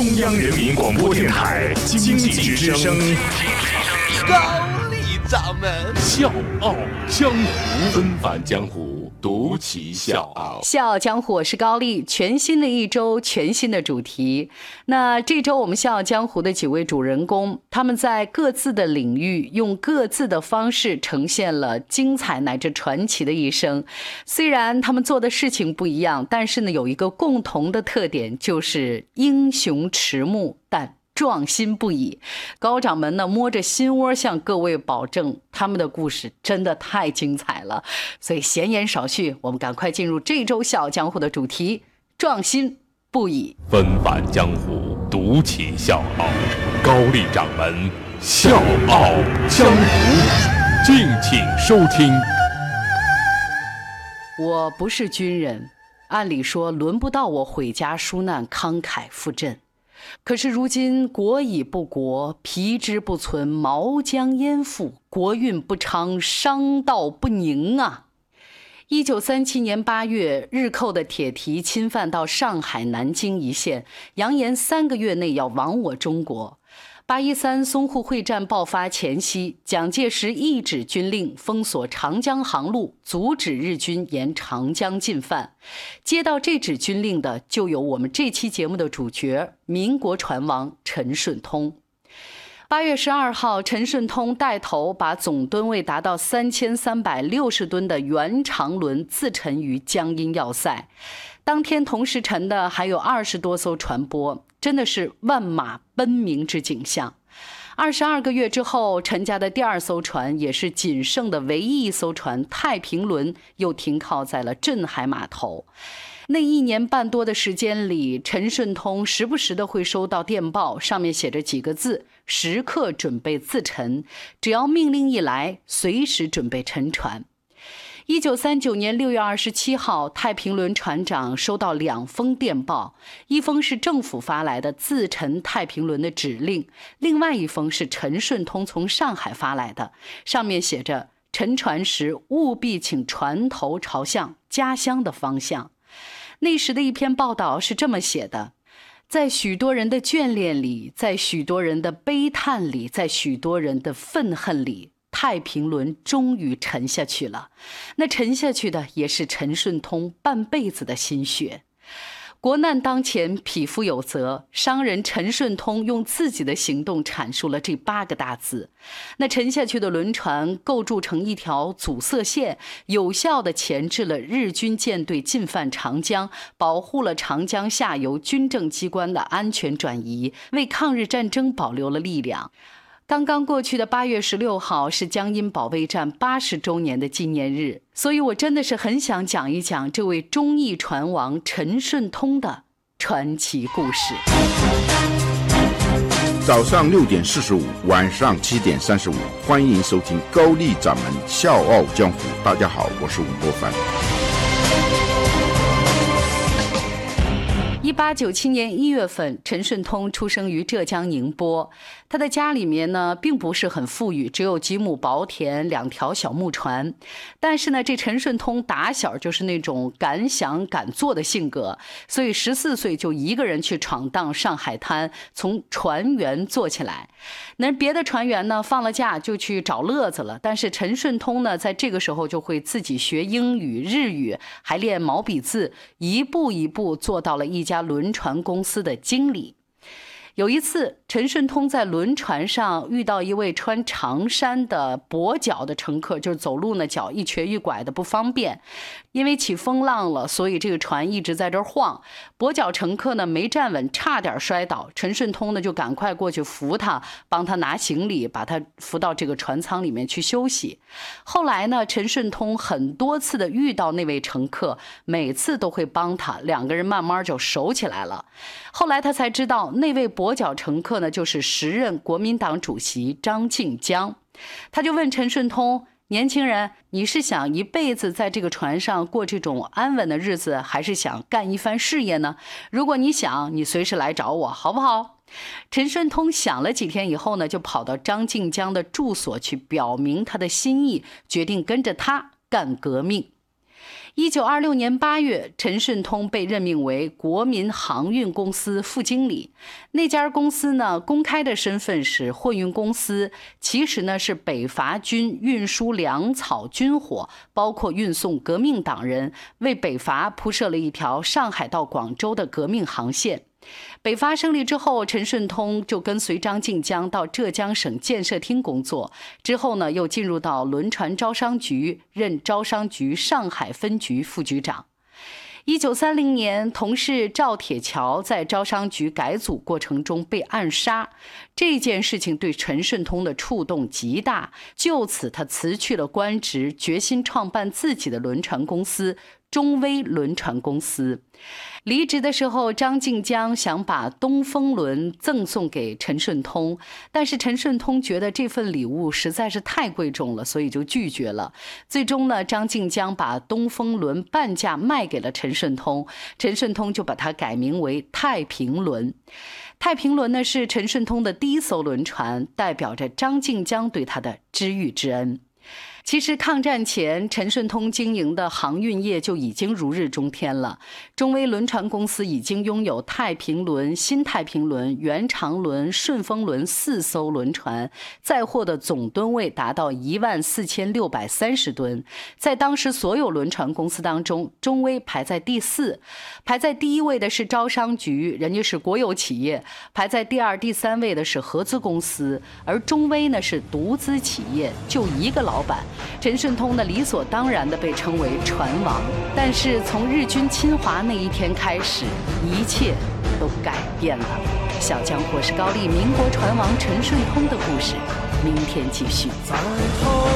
中央人民广播电台经济之声，高丽掌门。笑傲江湖，纷繁江湖，独骑笑傲。笑傲江湖，我是高丽。全新的一周，全新的主题。那这周我们笑傲江湖的几位主人公，他们在各自的领域用各自的方式呈现了精彩乃至传奇的一生。虽然他们做的事情不一样，但是呢，有一个共同的特点，就是英雄迟暮，但壮心不已。高掌门呢，摸着心窝向各位保证，他们的故事真的太精彩了。所以闲言少叙，我们赶快进入这周笑傲江湖的主题：壮心不已。纷繁江湖，独起笑傲。高丽掌门笑傲江湖，敬请收听。我不是军人，按理说轮不到我毁家纾难、慷慨赴阵。可是如今国已不国，皮之不存，毛将焉附？国运不昌，商道不宁啊！一九三七年八月，日寇的铁蹄侵犯到上海、南京一线，扬言三个月内要亡我中国。八一三淞沪会战爆发前夕，蒋介石一纸军令封锁长江航路，阻止日军沿长江进犯。接到这纸军令的，就有我们这期节目的主角——民国船王陈顺通。八月十二号，陈顺通带头把总吨位达到三千三百六十吨的原长轮自沉于江阴要塞。当天同时沉的还有二十多艘船舶，真的是万马奔鸣之景象。二十二个月之后，陈家的第二艘船，也是仅剩的唯一一艘船“太平轮”，又停靠在了镇海码头。那一年半多的时间里，陈顺通时不时的会收到电报，上面写着几个字：“时刻准备自沉，只要命令一来，随时准备沉船。”一九三九年六月二十七号，太平轮船长收到两封电报，一封是政府发来的自沉太平轮的指令，另外一封是陈顺通从上海发来的，上面写着：“沉船时务必请船头朝向家乡的方向。”那时的一篇报道是这么写的：在许多人的眷恋里，在许多人的悲叹里，在许多人的愤恨里。太平轮终于沉下去了，那沉下去的也是陈顺通半辈子的心血。国难当前，匹夫有责。商人陈顺通用自己的行动阐述了这八个大字。那沉下去的轮船构筑成一条阻塞线，有效地钳制了日军舰队进犯长江，保护了长江下游军政机关的安全转移，为抗日战争保留了力量。刚刚过去的八月十六号是江阴保卫战八十周年的纪念日，所以我真的是很想讲一讲这位忠义船王陈顺通的传奇故事。早上六点四十五，晚上七点三十五，欢迎收听高丽掌门笑傲江湖。大家好，我是吴伯凡。八九七年一月份，陈顺通出生于浙江宁波。他的家里面呢，并不是很富裕，只有几亩薄田、两条小木船。但是呢，这陈顺通打小就是那种敢想敢做的性格，所以十四岁就一个人去闯荡上海滩，从船员做起来。那别的船员呢，放了假就去找乐子了。但是陈顺通呢，在这个时候就会自己学英语、日语，还练毛笔字，一步一步做到了一家轮船公司的经理。有一次，陈顺通在轮船上遇到一位穿长衫的跛脚的乘客，就是走路呢脚一瘸一拐的不方便。因为起风浪了，所以这个船一直在这晃。跛脚乘客呢没站稳，差点摔倒。陈顺通呢就赶快过去扶他，帮他拿行李，把他扶到这个船舱里面去休息。后来呢，陈顺通很多次的遇到那位乘客，每次都会帮他，两个人慢慢就熟起来了。后来他才知道，那位跛脚乘客呢就是时任国民党主席张静江。他就问陈顺通。年轻人，你是想一辈子在这个船上过这种安稳的日子，还是想干一番事业呢？如果你想，你随时来找我，好不好？陈顺通想了几天以后呢，就跑到张静江的住所去表明他的心意，决定跟着他干革命。一九二六年八月，陈顺通被任命为国民航运公司副经理。那家公司呢，公开的身份是货运公司，其实呢是北伐军运输粮草、军火，包括运送革命党人，为北伐铺设了一条上海到广州的革命航线。北伐胜利之后，陈顺通就跟随张静江到浙江省建设厅工作。之后呢，又进入到轮船招商局，任招商局上海分局副局长。一九三零年，同事赵铁桥在招商局改组过程中被暗杀，这件事情对陈顺通的触动极大。就此，他辞去了官职，决心创办自己的轮船公司——中威轮船公司。离职的时候，张静江想把东风轮赠送给陈顺通，但是陈顺通觉得这份礼物实在是太贵重了，所以就拒绝了。最终呢，张静江把东风轮半价卖给了陈顺通，陈顺通就把它改名为太平轮。太平轮呢是陈顺通的第一艘轮船，代表着张静江对他的知遇之恩。其实抗战前，陈顺通经营的航运业就已经如日中天了。中威轮船公司已经拥有太平轮、新太平轮、原长轮、顺风轮四艘轮船，载货的总吨位达到一万四千六百三十吨。在当时所有轮船公司当中，中威排在第四，排在第一位的是招商局，人家是国有企业；排在第二、第三位的是合资公司，而中威呢是独资企业，就一个老板。陈顺通呢，理所当然地被称为船王。但是从日军侵华那一天开始，一切都改变了。小江我是高丽民国船王陈顺通的故事，明天继续。在后